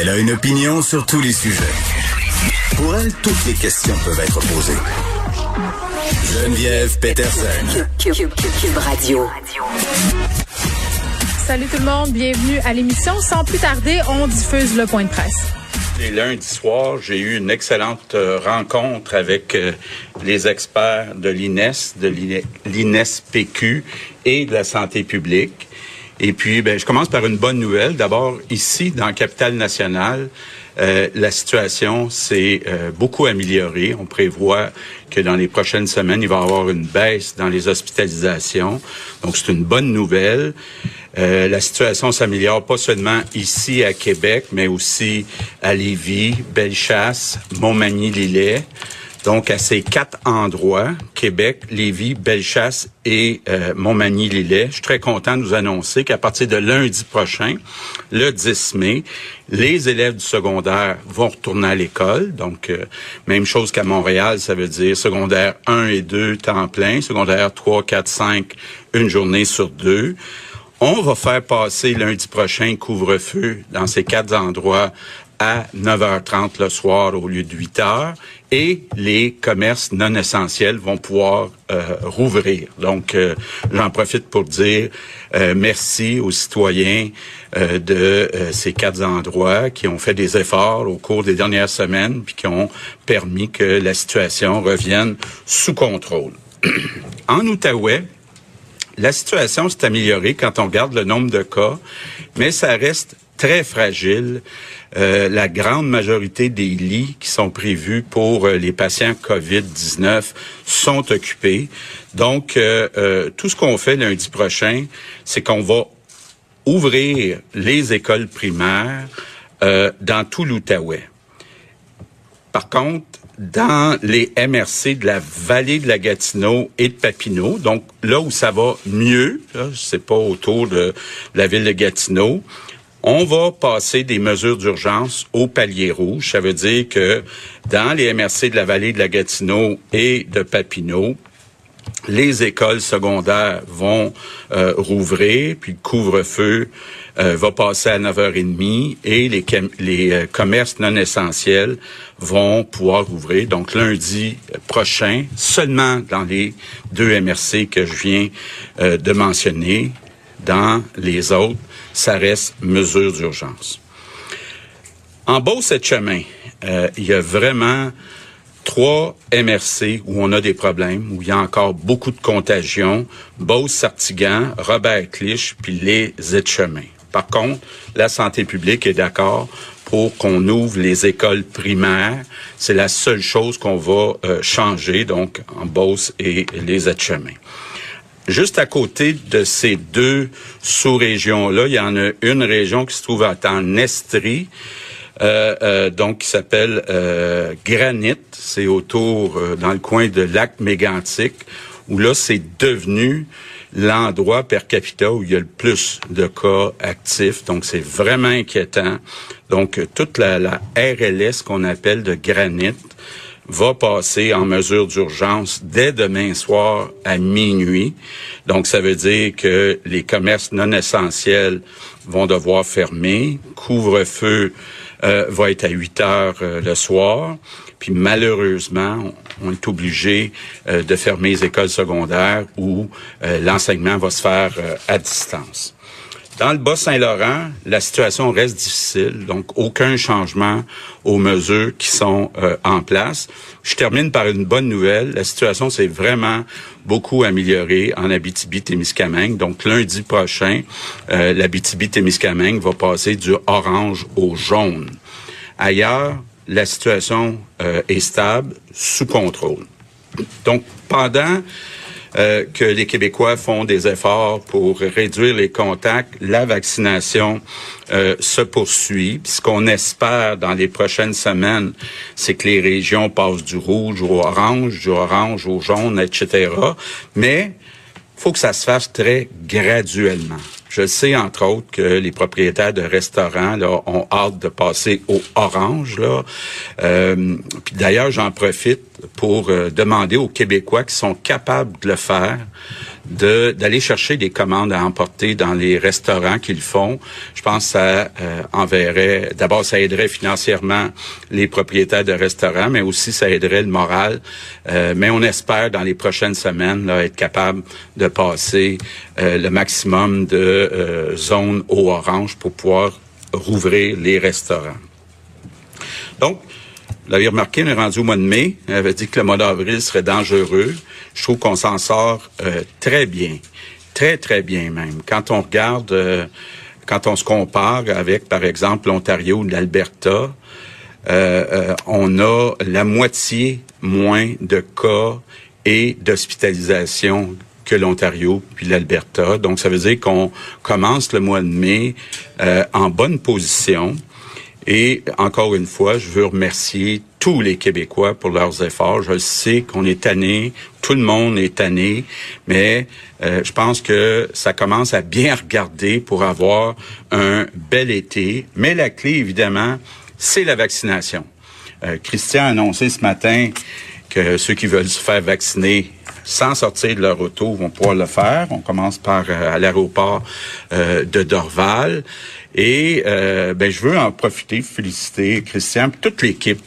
Elle a une opinion sur tous les sujets. Pour elle, toutes les questions peuvent être posées. Geneviève Peterson. Cube, Cube, Cube, Cube Radio. Salut tout le monde, bienvenue à l'émission. Sans plus tarder, on diffuse le point de presse. Et lundi soir, j'ai eu une excellente euh, rencontre avec euh, les experts de l'INES, de l'INES-PQ et de la santé publique. Et puis, ben, je commence par une bonne nouvelle. D'abord, ici, dans capitale nationale, euh, la situation s'est euh, beaucoup améliorée. On prévoit que dans les prochaines semaines, il va y avoir une baisse dans les hospitalisations. Donc, c'est une bonne nouvelle. Euh, la situation s'améliore pas seulement ici à Québec, mais aussi à Lévis, Bellechasse, Montmagny-Lillet. Donc, à ces quatre endroits, Québec, Lévis, Bellechasse et euh, Montmagny-Lillet, je suis très content de vous annoncer qu'à partir de lundi prochain, le 10 mai, les élèves du secondaire vont retourner à l'école. Donc, euh, même chose qu'à Montréal, ça veut dire secondaire 1 et 2, temps plein, secondaire 3, 4, 5, une journée sur deux. On va faire passer lundi prochain couvre-feu dans ces quatre endroits à 9h30 le soir au lieu de 8h et les commerces non essentiels vont pouvoir euh, rouvrir. Donc, euh, j'en profite pour dire euh, merci aux citoyens de ces quatre endroits qui ont fait des efforts au cours des dernières semaines puis qui ont permis que la situation revienne sous contrôle. en Outaouais, la situation s'est améliorée quand on regarde le nombre de cas, mais ça reste très fragile. Euh, la grande majorité des lits qui sont prévus pour euh, les patients COVID-19 sont occupés. Donc, euh, tout ce qu'on fait lundi prochain, c'est qu'on va ouvrir les écoles primaires dans tout l'Outaouais. Par contre, dans les MRC de la vallée de la Gatineau et de Papineau, donc là où ça va mieux, c'est pas autour de la ville de Gatineau, on va passer des mesures d'urgence au palier rouge. Ça veut dire que dans les MRC de la vallée de la Gatineau et de Papineau, les écoles secondaires vont euh, rouvrir, puis le couvre-feu euh, va passer à 9h30 et les, les euh, commerces non essentiels vont pouvoir rouvrir. Donc lundi prochain, seulement dans les deux MRC que je viens de mentionner, dans les autres, ça reste mesure d'urgence. En beau cette chemin, euh, il y a vraiment trois MRC où on a des problèmes, où il y a encore beaucoup de contagion, Beauce-Sartigan, Robert-Clich, puis les chemins. Par contre, la santé publique est d'accord pour qu'on ouvre les écoles primaires. C'est la seule chose qu'on va euh, changer, donc en Beauce et les aides-chemins. Juste à côté de ces deux sous-régions-là, il y en a une région qui se trouve en Estrie, euh, euh, donc qui s'appelle euh, Granit. C'est autour, euh, dans le coin de lac Mégantic, où là, c'est devenu l'endroit per capita où il y a le plus de cas actifs. Donc, c'est vraiment inquiétant. Donc, toute la, la RLS qu'on appelle de Granit, va passer en mesure d'urgence dès demain soir à minuit. Donc, ça veut dire que les commerces non essentiels vont devoir fermer. Couvre-feu euh, va être à 8 heures euh, le soir. Puis malheureusement, on est obligé euh, de fermer les écoles secondaires où l'enseignement va se faire à distance. Dans le Bas-Saint-Laurent, la situation reste difficile, donc aucun changement aux mesures qui sont euh, en place. Je termine par une bonne nouvelle. La situation s'est vraiment beaucoup améliorée en Abitibi-Témiscamingue. Donc lundi prochain, euh, l'Abitibi-Témiscamingue va passer du orange au jaune. Ailleurs, la situation euh, est stable, sous contrôle. Donc pendant euh, que les Québécois font des efforts pour réduire les contacts. La vaccination euh, se poursuit. Ce qu'on espère dans les prochaines semaines, c'est que les régions passent du rouge au orange, du orange au jaune, etc. Mais faut que ça se fasse très graduellement. Je sais, entre autres, que les propriétaires de restaurants là, ont hâte de passer au orange. Euh, puis d'ailleurs, j'en profite pour euh, demander aux Québécois qui sont capables de le faire d'aller chercher des commandes à emporter dans les restaurants qu'ils font. Je pense que ça euh, enverrait, d'abord, ça aiderait financièrement les propriétaires de restaurants, mais aussi ça aiderait le moral. Euh, mais on espère dans les prochaines semaines là, être capable de passer euh, le maximum de zones au orange pour pouvoir rouvrir les restaurants. Donc, vous l'avez remarqué, on est rendu au mois de mai. On avait dit que le mois d'avril serait dangereux. Je trouve qu'on s'en sort euh, très bien. Très, très bien même. Quand on regarde, euh, quand on se compare avec, par exemple, l'Ontario ou l'Alberta, euh, on a la moitié moins de cas et d'hospitalisation que l'Ontario puis l'Alberta. Donc, ça veut dire qu'on commence le mois de mai en bonne position. Et encore une fois, je veux remercier tous les Québécois pour leurs efforts. Je sais qu'on est tanné, tout le monde est tanné, mais euh, je pense que ça commence à bien regarder pour avoir un bel été. Mais la clé, évidemment, c'est la vaccination. Euh, Christian a annoncé ce matin que ceux qui veulent se faire vacciner sans sortir de leur auto vont pouvoir le faire. On commence par euh, à l'aéroport de Dorval. Et euh, ben, je veux en profiter, féliciter Christian, toute l'équipe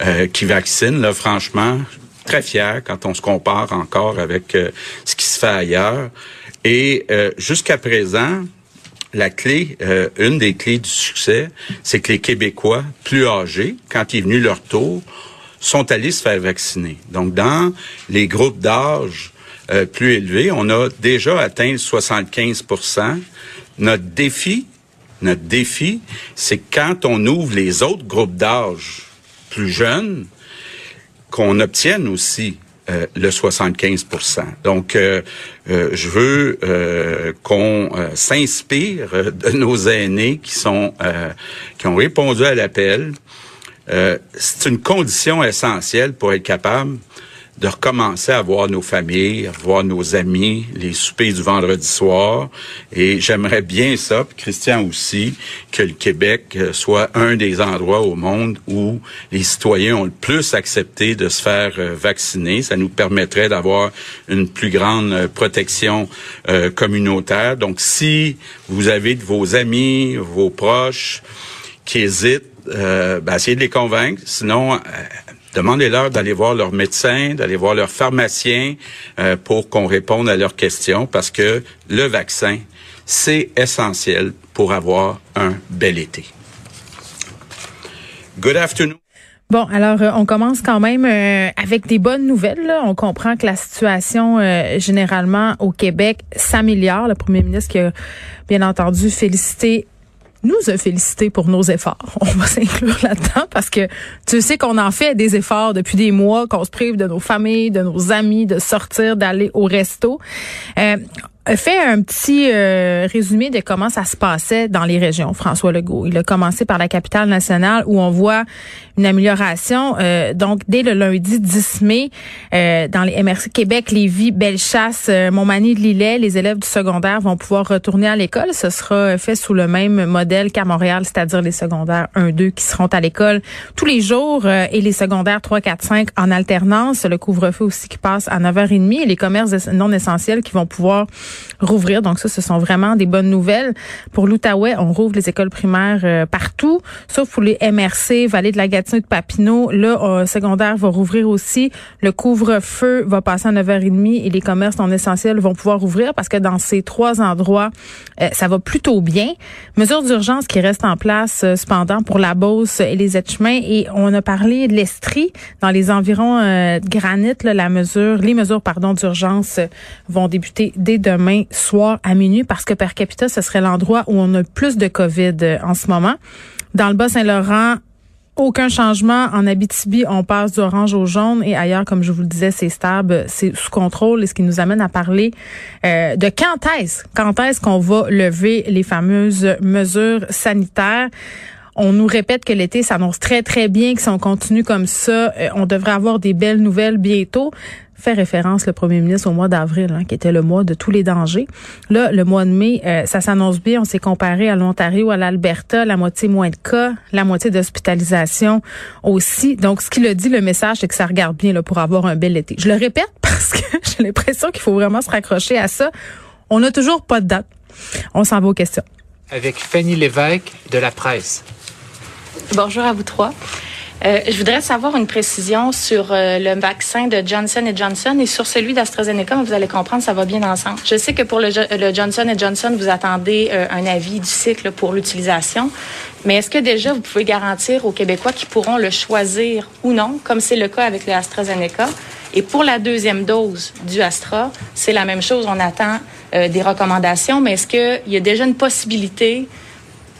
euh, qui vaccine. Là, franchement, très fier quand on se compare encore avec euh, ce qui se fait ailleurs. Et jusqu'à présent, la clé, une des clés du succès, c'est que les Québécois plus âgés, quand il est venu leur tour, sont allés se faire vacciner. Donc, dans les groupes d'âge plus élevés, on a déjà atteint 75% Notre défi, notre défi, c'est quand on ouvre les autres groupes d'âge plus jeunes, qu'on obtienne aussi euh, le 75% Donc, euh, euh, je veux qu'on s'inspire de nos aînés qui sont qui ont répondu à l'appel. c'est une condition essentielle pour être capable de recommencer à voir nos familles, à voir nos amis, les soupers du vendredi soir. Et j'aimerais bien ça, Christian aussi, que le Québec euh, soit un des endroits au monde où les citoyens ont le plus accepté de se faire euh, vacciner. Ça nous permettrait d'avoir une plus grande euh, protection communautaire. Donc, si vous avez de vos amis, vos proches qui hésitent, euh, ben, essayez de les convaincre. Sinon, Demandez-leur d'aller voir leur médecin, d'aller voir leur pharmacien euh, pour qu'on réponde à leurs questions parce que le vaccin, c'est essentiel pour avoir un bel été. Good afternoon. Bon, alors euh, on commence quand même euh, avec des bonnes nouvelles. On comprend que la situation généralement au Québec s'améliore. Le premier ministre qui a bien entendu félicité nous a félicité pour nos efforts. On va s'inclure là-dedans parce que tu sais qu'on en fait des efforts depuis des mois, qu'on se prive de nos familles, de nos amis, de sortir, d'aller au resto. Euh, fait un petit euh, résumé de comment ça se passait dans les régions, François Legault. Il a commencé par la capitale nationale où on voit une amélioration. Euh, donc, dès le lundi 10 mai, euh, dans les MRC Québec, Lévis, Bellechasse, Montmagny de Lillet, les élèves du secondaire vont pouvoir retourner à l'école. Ce sera fait sous le même modèle qu'à Montréal, c'est-à-dire les secondaires 1-2 qui seront à l'école tous les jours et les secondaires 3, 4, 5 en alternance. Le couvre-feu aussi qui passe à 9h30 et les commerces non essentiels qui vont pouvoir rouvrir. Donc ça, ce sont vraiment des bonnes nouvelles. Pour l'Outaouais, on rouvre les écoles primaires euh, partout, sauf pour les MRC, Vallée de la Gatineau et de Papineau. Le euh, secondaire va rouvrir aussi. Le couvre-feu va passer à 9h30 et les commerces non essentiels vont pouvoir rouvrir parce que dans ces trois endroits, euh, ça va plutôt bien. Mesures d'urgence qui restent en place cependant pour la Beauce et les Etchemins. Et on a parlé de l'Estrie dans les environs de Granit. la mesure, les mesures pardon d'urgence vont débuter dès demain soir à minuit parce que per capita, ce serait l'endroit où on a plus de COVID euh, en ce moment. Dans le Bas-Saint-Laurent, aucun changement. En Abitibi, on passe d'orange au jaune et ailleurs, comme je vous le disais, c'est stable, c'est sous contrôle et ce qui nous amène à parler euh, de quand est-ce, quand est-ce qu'on va lever les fameuses mesures sanitaires. On nous répète que l'été s'annonce très, très bien, que si on continue comme ça, euh, on devrait avoir des belles nouvelles bientôt fait référence le premier ministre au mois d'avril, hein, qui était le mois de tous les dangers. Là, le mois de mai, euh, ça s'annonce bien. On s'est comparé à l'Ontario, à l'Alberta, la moitié moins de cas, la moitié d'hospitalisation aussi. Donc, ce qu'il a dit, le message, c'est que ça regarde bien là, pour avoir un bel été. Je le répète parce que j'ai l'impression qu'il faut vraiment se raccrocher à ça. On n'a toujours pas de date. On s'en va aux questions. Avec Fanny Lévesque de la presse. Bonjour à vous trois. Euh, je voudrais savoir une précision sur euh, le vaccin de Johnson Johnson et sur celui d'AstraZeneca, vous allez comprendre, ça va bien ensemble. Je sais que pour le, Johnson Johnson, vous attendez euh, un avis du cycle pour l'utilisation, mais est-ce que déjà vous pouvez garantir aux Québécois qu'ils pourront le choisir ou non, comme c'est le cas avec le AstraZeneca? Et pour la deuxième dose du Astra, c'est la même chose. On attend des recommandations, mais est-ce qu'il y a déjà une possibilité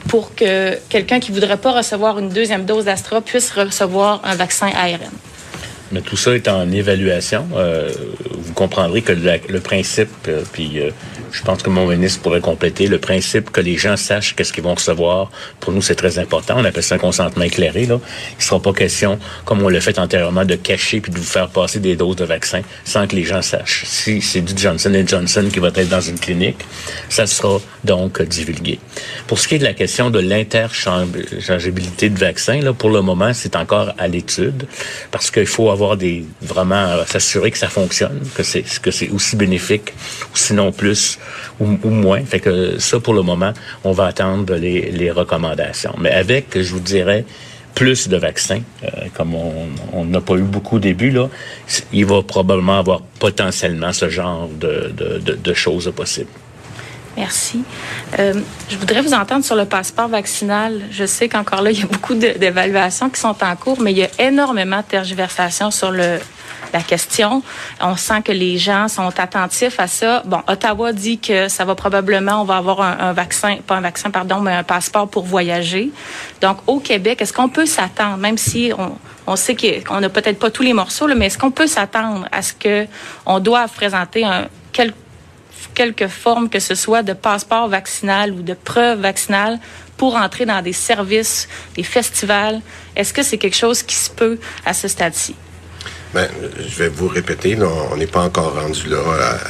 pour que quelqu'un qui voudrait pas recevoir une deuxième dose d'Astra puisse recevoir un vaccin ARN. Mais tout ça est en évaluation. Euh, vous comprendrez que le principe, euh, puis euh, je pense que mon ministre pourrait compléter, le principe que les gens sachent qu'est-ce qu'ils vont recevoir, pour nous, c'est très important. On appelle ça un consentement éclairé. Il ne sera pas question, comme on l'a fait antérieurement, de cacher puis de vous faire passer des doses de vaccins sans que les gens sachent. Si c'est du Johnson Johnson qui va être dans une clinique, ça sera donc divulgué. Pour ce qui est de la question de l'interchangeabilité de vaccins, là, pour le moment, c'est encore à l'étude parce qu'il faut avoir vraiment s'assurer que ça fonctionne, que c'est que c'est aussi bénéfique sinon plus ou, moins. Fait que ça, pour le moment, on va attendre les, recommandations. Mais avec, je vous dirais, plus de vaccins, euh, comme on n'a pas eu beaucoup au début, là, il va probablement avoir potentiellement ce genre de, de, de, choses possibles. Merci. Euh, je voudrais vous entendre sur le passeport vaccinal. Je sais qu'encore là, il y a beaucoup d'évaluations qui sont en cours, mais il y a énormément de tergiversations sur le, la question. On sent que les gens sont attentifs à ça. Bon, Ottawa dit que ça va probablement, on va avoir un, vaccin, pas un vaccin, pardon, mais un passeport pour voyager. Donc, au Québec, est-ce qu'on peut s'attendre, même si on, on sait qu'on n'a peut-être pas tous les morceaux, mais est-ce qu'on peut s'attendre à ce que on doit présenter un, quelque forme que ce soit de passeport vaccinal ou de preuve vaccinale pour entrer dans des services, des festivals. Est-ce que c'est quelque chose qui se peut à ce stade-ci? Ben, je vais vous répéter, on n'est pas encore rendu là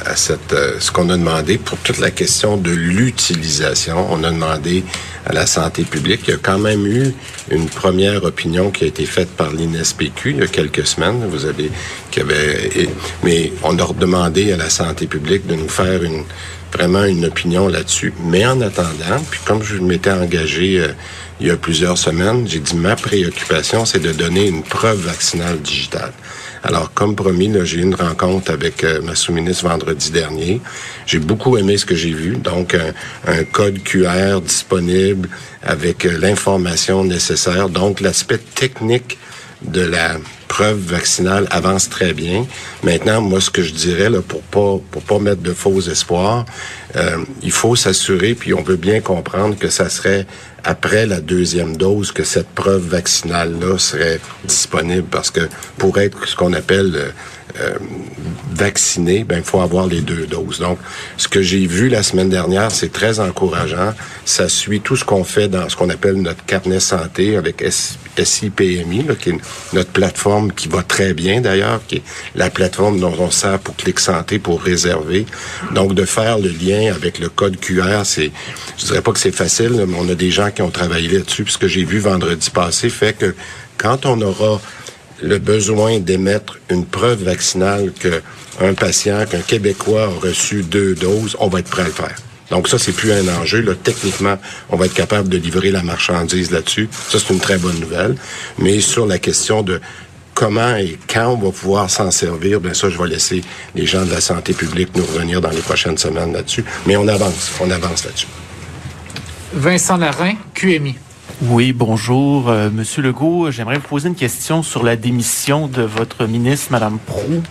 à, cette, euh, ce qu'on a demandé pour toute la question de l'utilisation. On a demandé à la santé publique. Il y a quand même eu une première opinion qui a été faite par l'INSPQ il y a quelques semaines. Vous avez, qui avait, mais on a demandé à la santé publique de nous faire une vraiment une opinion là-dessus. Mais en attendant, puis comme je m'étais engagé euh, il y a plusieurs semaines, j'ai dit ma préoccupation, c'est de donner une preuve vaccinale digitale. Alors, comme promis, j'ai eu une rencontre avec euh, ma sous-ministre vendredi dernier. J'ai beaucoup aimé ce que j'ai vu. Donc, un, code QR disponible avec euh, l'information nécessaire. Donc, l'aspect technique de la preuve vaccinale avance très bien. Maintenant, moi, ce que je dirais, là, pour pas pour pas mettre de faux espoirs, euh, il faut s'assurer, puis on veut bien comprendre que ça serait après la deuxième dose que cette preuve vaccinale-là serait disponible, parce que pour être ce qu'on appelle euh, euh, vacciné, ben il faut avoir les deux doses. Donc, ce que j'ai vu la semaine dernière, c'est très encourageant. Ça suit tout ce qu'on fait dans ce qu'on appelle notre carnet santé avec SIPMI, qui est notre plateforme qui va très bien d'ailleurs, qui est la plateforme dont on sert pour Clic Santé pour réserver. Donc, de faire le lien avec le code QR, c'est, je dirais pas que c'est facile, mais on a des gens qui ont travaillé là-dessus. Puis ce que j'ai vu vendredi passé fait que quand on aura le besoin d'émettre une preuve vaccinale qu'un patient, qu'un Québécois a reçu deux doses, on va être prêt à le faire. Donc ça, c'est plus un enjeu. Techniquement, on va être capable de livrer la marchandise là-dessus. Ça, c'est une très bonne nouvelle. Mais sur la question de comment et quand on va pouvoir s'en servir, bien ça, je vais laisser les gens de la santé publique nous revenir dans les prochaines semaines là-dessus. Mais on avance, on avance là-dessus. Vincent Larin, QMI. Oui, bonjour, euh, Monsieur Legault. J'aimerais vous poser une question sur la démission de votre ministre, Madame Prou.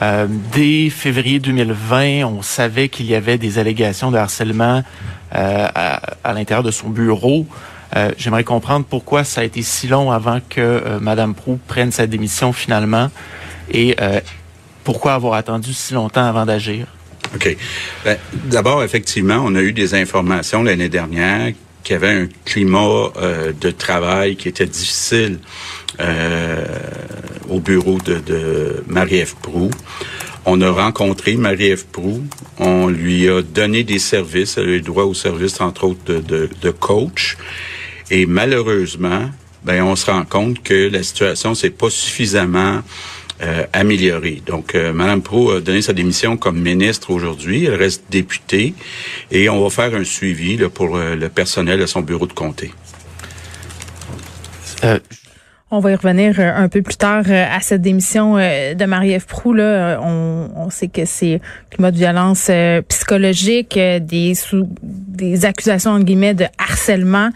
Euh, dès février 2020, on savait qu'il y avait des allégations de harcèlement euh, à, l'intérieur de son bureau. Euh, J'aimerais comprendre pourquoi ça a été si long avant que Madame Prou prenne sa démission finalement et pourquoi avoir attendu si longtemps avant d'agir? OK. Ben, D'abord, effectivement, on a eu des informations l'année dernière qu'il y avait un climat euh, de travail qui était difficile euh, au bureau de, de Marie-Ève Proux. On a rencontré Marie-Ève Proux. On lui a donné des services. Elle a eu droit aux services, entre autres, de, de, de coach. Et malheureusement, ben, on se rend compte que la situation s'est pas suffisamment euh, améliorée. Donc, euh, Mme Pro a donné sa démission comme ministre aujourd'hui. Elle reste députée et on va faire un suivi là, pour euh, le personnel de son bureau de comté. On va y revenir euh, un peu plus tard euh, à cette démission euh, de Marie-Ève Proux. Là. On, sait que c'est climat de violence psychologique, des, sous, des accusations en guillemets de harcèlement.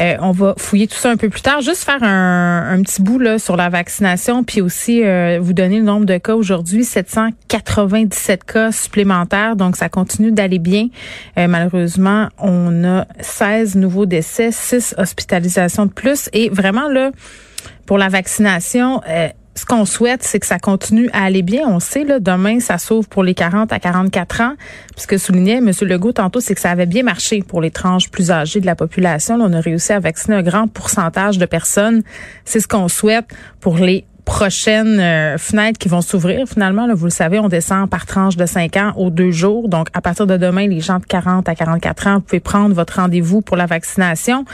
Euh, on va fouiller tout ça un peu plus tard. Juste faire un, petit bout là, sur la vaccination, puis aussi vous donner le nombre de cas aujourd'hui, 797 cas supplémentaires. Donc, ça continue d'aller bien. Malheureusement, on a 16 nouveaux décès, 6 hospitalisations de plus. Et vraiment, là, pour la vaccination, euh, ce qu'on souhaite, c'est que ça continue à aller bien. On sait, là, demain, ça s'ouvre pour les 40 à 44 ans. Puis ce que soulignait M. Legault tantôt, c'est que ça avait bien marché pour les tranches plus âgées de la population. Là, on a réussi à vacciner un grand pourcentage de personnes. C'est ce qu'on souhaite pour les prochaines euh, fenêtres qui vont s'ouvrir. Finalement, là, vous le savez, on descend par tranche de 5 ans aux deux jours. Donc, à partir de demain, les gens de 40 à 44 ans, vous pouvez prendre votre rendez-vous pour la vaccination.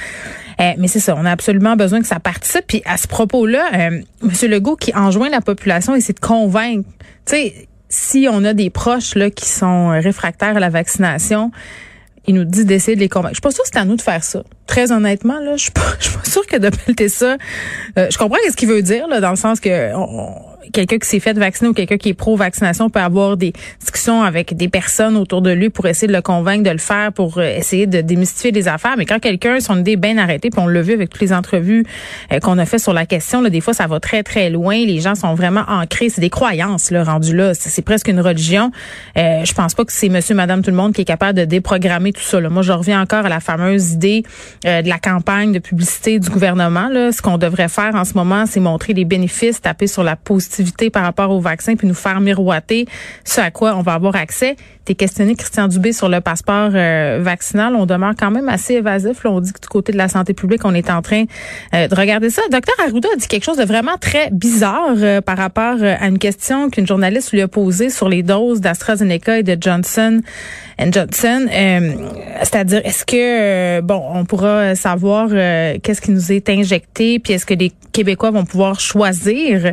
Euh, mais c'est ça, on a absolument besoin que ça participe. Puis à ce propos-là, euh, M. Legault qui enjoint la population, c'est de convaincre. Tu sais, si on a des proches là qui sont euh, réfractaires à la vaccination, il nous dit d'essayer de les convaincre. Je suis pas sûre que c'est à nous de faire ça. Très honnêtement, là, je suis pas, je suis pas sûre que de pelleter ça. euh, je comprends ce qu'il veut dire, là, dans le sens que on- on- quelqu'un qui s'est fait vacciner ou quelqu'un qui est pro-vaccination peut avoir des discussions avec des personnes autour de lui pour essayer de le convaincre de le faire, pour euh, essayer de démystifier des affaires. Mais quand quelqu'un, son idée est bien arrêtée, puis on l'a vu avec toutes les entrevues euh, qu'on a fait sur la question, là, des fois, ça va très, très loin. Les gens sont vraiment ancrés. C'est des croyances, là, rendues là. C'est c'est presque une religion. Euh, je pense pas que c'est monsieur, madame, tout le monde qui est capable de déprogrammer tout ça. Là. Moi, je reviens encore à la fameuse idée euh, de la campagne de publicité du gouvernement. Là. Ce qu'on devrait faire en ce moment, c'est montrer les bénéfices, taper sur la positivité par rapport au vaccin, puis nous faire miroiter ce à quoi on va avoir accès. T'es questionné, Christian Dubé, sur le passeport euh, vaccinal. On demeure quand même assez évasif. Là. On dit que du côté de la santé publique, on est en train euh, de regarder ça. Docteur Arruda a dit quelque chose de vraiment très bizarre euh, par rapport à une question qu'une journaliste lui a posée sur les doses d'AstraZeneca et de Johnson Johnson. C'est-à-dire, est-ce que, bon, on pourra savoir qu'est-ce qui nous est injecté, puis est-ce que les Québécois vont pouvoir choisir?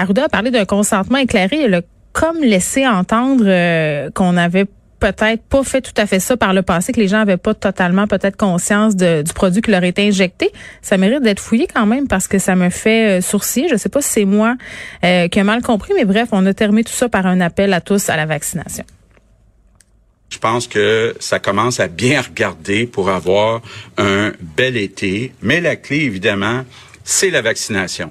Arruda a parlé d'un consentement éclairé. Elle a comme laissé entendre euh, qu'on avait peut-être pas fait tout à fait ça par le passé, que les gens avaient pas totalement peut-être conscience de- du produit qui leur était injecté. Ça mérite d'être fouillé quand même parce que ça me fait euh, sourciller. Je sais pas si c'est moi euh, qui ai mal compris, mais bref, on a terminé tout ça par un appel à tous à la vaccination. Je pense que ça commence à bien regarder pour avoir un bel été. Mais la clé, évidemment, c'est la vaccination.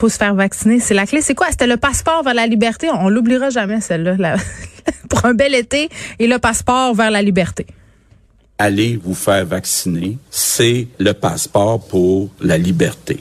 Faut se faire vacciner. C'est la clé. C'est quoi? C'était le passeport vers la liberté. On l'oubliera jamais, celle-là. Pour un bel été et le passeport vers la liberté. Allez vous faire vacciner, c'est le passeport pour la liberté.